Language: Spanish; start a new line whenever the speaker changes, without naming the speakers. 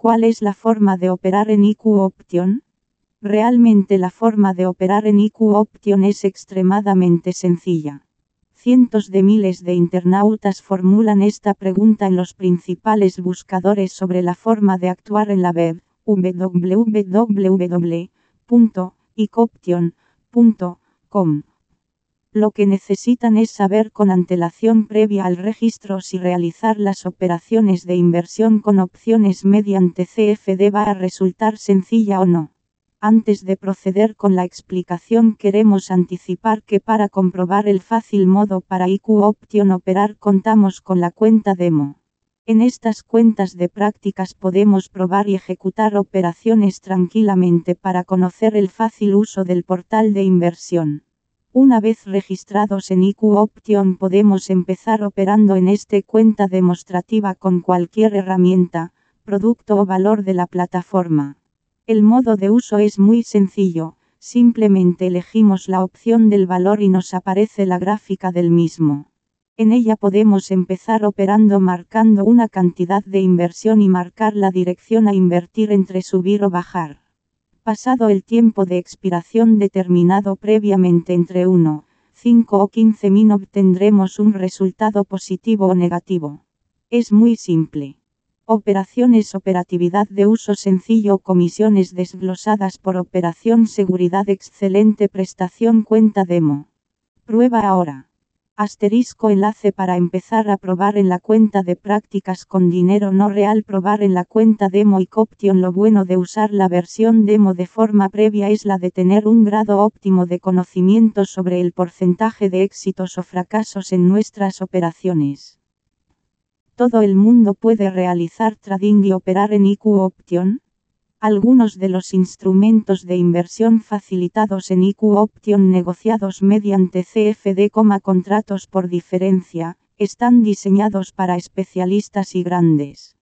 ¿Cuál es la forma de operar en IQ Option? Realmente la forma de operar en IQ Option es extremadamente sencilla. Cientos de miles de internautas formulan esta pregunta en los principales buscadores sobre la forma de actuar en la web www.icoption.com. Lo que necesitan es saber con antelación previa al registro si realizar las operaciones de inversión con opciones mediante CFD va a resultar sencilla o no. Antes de proceder con la explicación queremos anticipar que para comprobar el fácil modo para IQ Option operar contamos con la cuenta demo. En estas cuentas de prácticas podemos probar y ejecutar operaciones tranquilamente para conocer el fácil uso del portal de inversión. Una vez registrados en IQ Option podemos empezar operando en este cuenta demostrativa con cualquier herramienta, producto o valor de la plataforma. El modo de uso es muy sencillo, simplemente elegimos la opción del valor y nos aparece la gráfica del mismo. En ella podemos empezar operando marcando una cantidad de inversión y marcar la dirección a invertir entre subir o bajar. Pasado el tiempo de expiración determinado previamente entre 1, 5 o 15 min obtendremos un resultado positivo o negativo. Es muy simple. Operaciones Operatividad de uso sencillo Comisiones desglosadas por operación Seguridad excelente Prestación Cuenta demo. Prueba ahora. Asterisco enlace para empezar a probar en la cuenta de prácticas con dinero no real probar en la cuenta demo y Coption Lo bueno de usar la versión demo de forma previa es la de tener un grado óptimo de conocimiento sobre el porcentaje de éxitos o fracasos en nuestras operaciones. ¿Todo el mundo puede realizar trading y operar en IQ Option? Algunos de los instrumentos de inversión facilitados en IQ Option negociados mediante CFD, contratos por diferencia, están diseñados para especialistas y grandes.